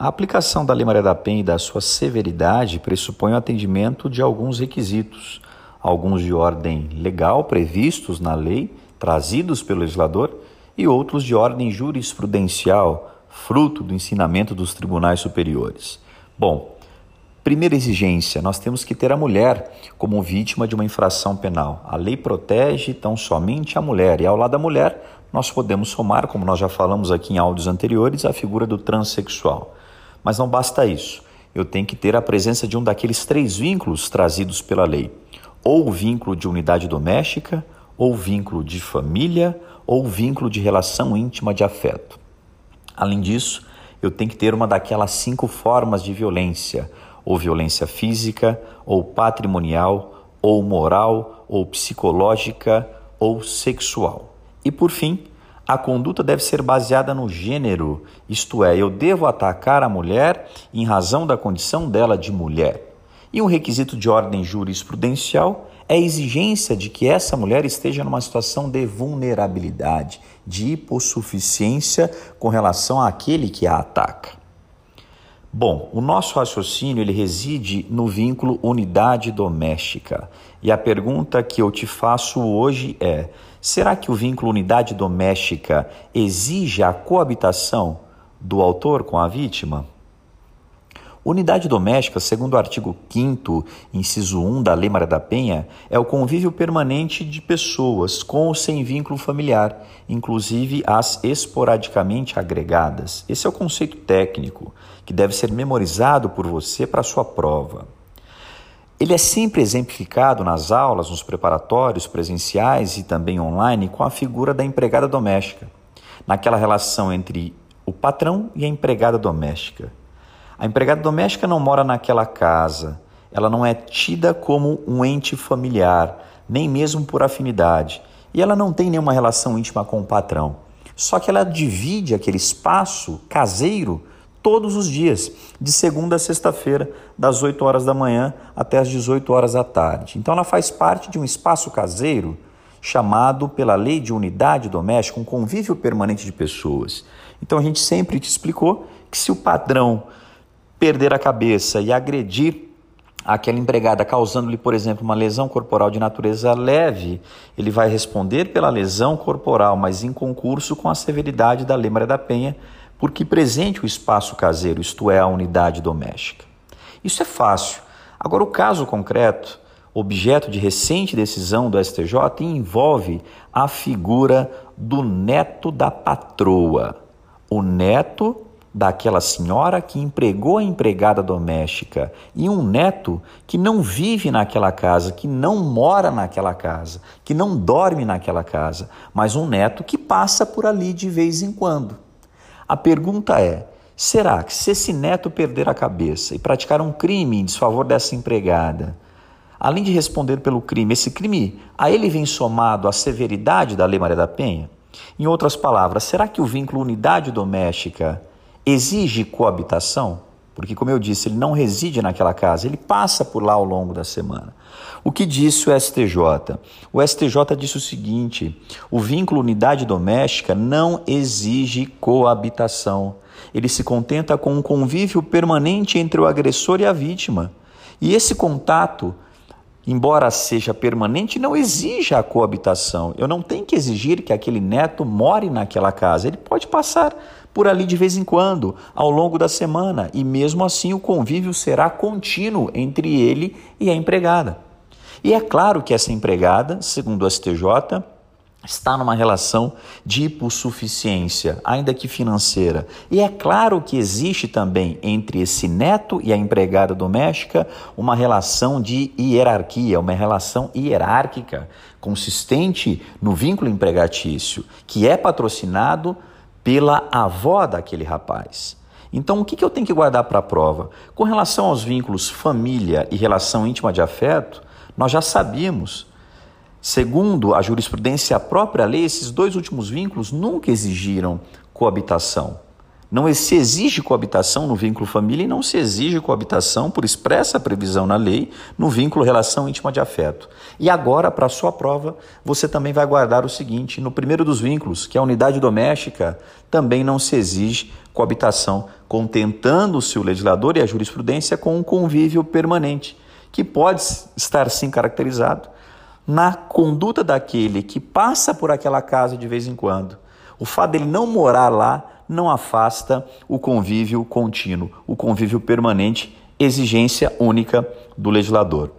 A aplicação da Lei Maria da Penha e da sua severidade pressupõe o atendimento de alguns requisitos, alguns de ordem legal previstos na lei, trazidos pelo legislador, e outros de ordem jurisprudencial, fruto do ensinamento dos tribunais superiores. Bom, primeira exigência, nós temos que ter a mulher como vítima de uma infração penal. A lei protege tão somente a mulher, e ao lado da mulher, nós podemos somar, como nós já falamos aqui em áudios anteriores, a figura do transexual. Mas não basta isso. Eu tenho que ter a presença de um daqueles três vínculos trazidos pela lei: ou vínculo de unidade doméstica, ou vínculo de família, ou vínculo de relação íntima de afeto. Além disso, eu tenho que ter uma daquelas cinco formas de violência: ou violência física, ou patrimonial, ou moral, ou psicológica, ou sexual. E por fim, a conduta deve ser baseada no gênero, isto é, eu devo atacar a mulher em razão da condição dela de mulher. E um requisito de ordem jurisprudencial é a exigência de que essa mulher esteja numa situação de vulnerabilidade, de hipossuficiência com relação àquele que a ataca. Bom, o nosso raciocínio ele reside no vínculo unidade doméstica. E a pergunta que eu te faço hoje é: Será que o vínculo unidade doméstica exige a coabitação do autor com a vítima? Unidade doméstica, segundo o artigo 5 inciso 1 da Lei Maria da Penha, é o convívio permanente de pessoas com ou sem vínculo familiar, inclusive as esporadicamente agregadas. Esse é o conceito técnico que deve ser memorizado por você para sua prova. Ele é sempre exemplificado nas aulas, nos preparatórios presenciais e também online com a figura da empregada doméstica, naquela relação entre o patrão e a empregada doméstica. A empregada doméstica não mora naquela casa, ela não é tida como um ente familiar, nem mesmo por afinidade, e ela não tem nenhuma relação íntima com o patrão. Só que ela divide aquele espaço caseiro todos os dias, de segunda a sexta-feira, das 8 horas da manhã até as 18 horas da tarde. Então ela faz parte de um espaço caseiro chamado pela lei de unidade doméstica, um convívio permanente de pessoas. Então a gente sempre te explicou que se o padrão perder a cabeça e agredir aquela empregada, causando-lhe, por exemplo, uma lesão corporal de natureza leve, ele vai responder pela lesão corporal, mas em concurso com a severidade da Lei Maria da Penha, porque presente o espaço caseiro, isto é, a unidade doméstica. Isso é fácil. Agora, o caso concreto, objeto de recente decisão do STJ, envolve a figura do neto da patroa. O neto daquela senhora que empregou a empregada doméstica e um neto que não vive naquela casa, que não mora naquela casa, que não dorme naquela casa, mas um neto que passa por ali de vez em quando. A pergunta é: será que se esse neto perder a cabeça e praticar um crime em desfavor dessa empregada, além de responder pelo crime, esse crime a ele vem somado a severidade da Lei Maria da Penha? Em outras palavras, será que o vínculo unidade doméstica exige coabitação? Porque, como eu disse, ele não reside naquela casa, ele passa por lá ao longo da semana. O que disse o STJ? O STJ disse o seguinte: o vínculo unidade doméstica não exige coabitação. Ele se contenta com um convívio permanente entre o agressor e a vítima. E esse contato, embora seja permanente, não exige a coabitação. Eu não tenho que exigir que aquele neto more naquela casa. Ele pode passar por ali de vez em quando, ao longo da semana, e mesmo assim o convívio será contínuo entre ele e a empregada. E é claro que essa empregada, segundo o STJ, está numa relação de hipossuficiência, ainda que financeira. E é claro que existe também entre esse neto e a empregada doméstica uma relação de hierarquia, uma relação hierárquica, consistente no vínculo empregatício, que é patrocinado pela avó daquele rapaz. Então, o que, eu tenho que guardar para a prova? Com relação aos vínculos família e relação íntima de afeto, nós já sabíamos, segundo a jurisprudência e a própria lei, esses dois últimos vínculos nunca exigiram coabitação. Não se exige coabitação no vínculo família e não se exige coabitação, por expressa previsão na lei, no vínculo relação íntima de afeto. E agora, para sua prova, você também vai guardar o seguinte: no primeiro dos vínculos, que é a unidade doméstica, também não se exige coabitação, contentando-se o legislador e a jurisprudência com um convívio permanente, que pode estar sim caracterizado na conduta daquele que passa por aquela casa de vez em quando. O fato dele não morar lá não afasta o convívio contínuo, o convívio permanente, exigência única do legislador.